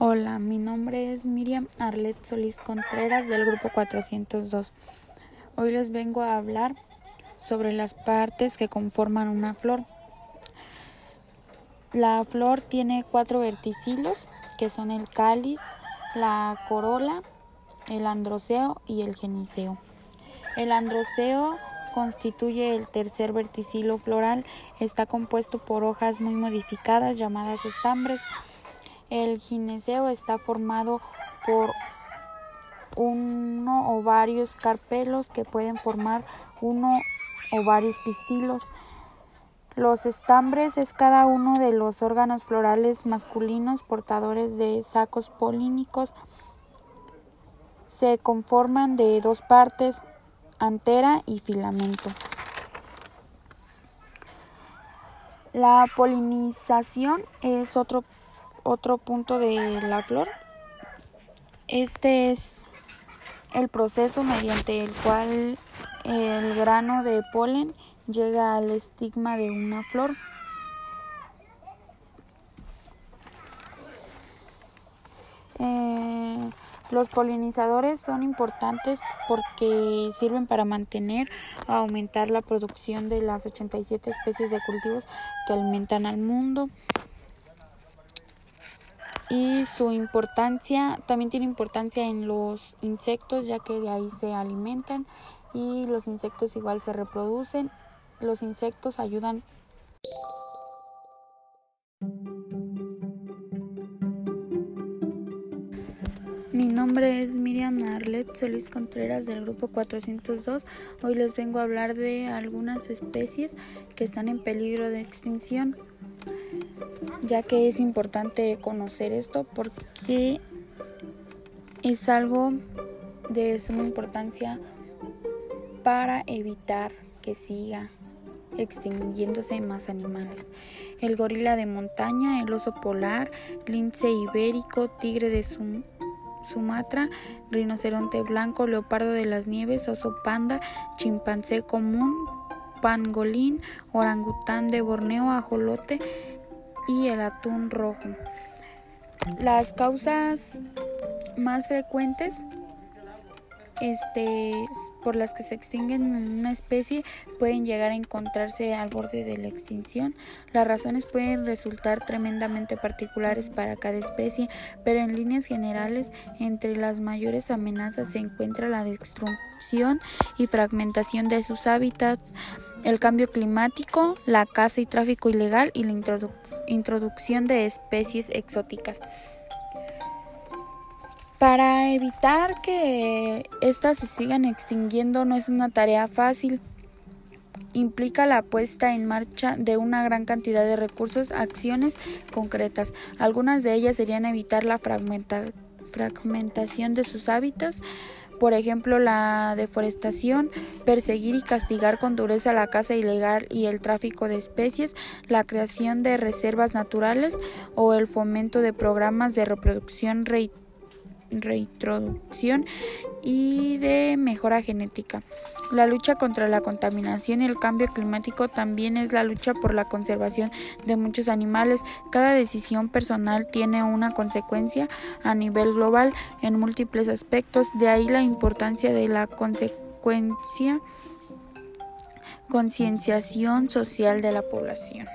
Hola, mi nombre es Miriam Arlet Solís Contreras del grupo 402. Hoy les vengo a hablar sobre las partes que conforman una flor. La flor tiene cuatro verticilos que son el cáliz, la corola, el androceo y el geniceo. El androceo constituye el tercer verticilo floral. Está compuesto por hojas muy modificadas llamadas estambres el gineceo está formado por uno o varios carpelos que pueden formar uno o varios pistilos. Los estambres es cada uno de los órganos florales masculinos portadores de sacos polínicos. Se conforman de dos partes, antera y filamento. La polinización es otro otro punto de la flor. Este es el proceso mediante el cual el grano de polen llega al estigma de una flor. Eh, los polinizadores son importantes porque sirven para mantener o aumentar la producción de las 87 especies de cultivos que alimentan al mundo y su importancia también tiene importancia en los insectos ya que de ahí se alimentan y los insectos igual se reproducen. Los insectos ayudan. Mi nombre es Miriam Arlet Solís Contreras del grupo 402. Hoy les vengo a hablar de algunas especies que están en peligro de extinción ya que es importante conocer esto porque es algo de suma importancia para evitar que siga extinguiéndose más animales. El gorila de montaña, el oso polar, lince ibérico, tigre de Sumatra, rinoceronte blanco, leopardo de las nieves, oso panda, chimpancé común, pangolín, orangután de Borneo, ajolote, y el atún rojo. Las causas más frecuentes este, por las que se extinguen una especie pueden llegar a encontrarse al borde de la extinción. Las razones pueden resultar tremendamente particulares para cada especie, pero en líneas generales entre las mayores amenazas se encuentra la destrucción y fragmentación de sus hábitats, el cambio climático, la caza y tráfico ilegal y la introducción de especies exóticas. Para evitar que éstas se sigan extinguiendo no es una tarea fácil. Implica la puesta en marcha de una gran cantidad de recursos, acciones concretas. Algunas de ellas serían evitar la fragmentación de sus hábitats, por ejemplo, la deforestación, perseguir y castigar con dureza la caza ilegal y el tráfico de especies, la creación de reservas naturales o el fomento de programas de reproducción reintroducción y de mejora genética. La lucha contra la contaminación y el cambio climático también es la lucha por la conservación de muchos animales. Cada decisión personal tiene una consecuencia a nivel global en múltiples aspectos, de ahí la importancia de la consecuencia concienciación social de la población.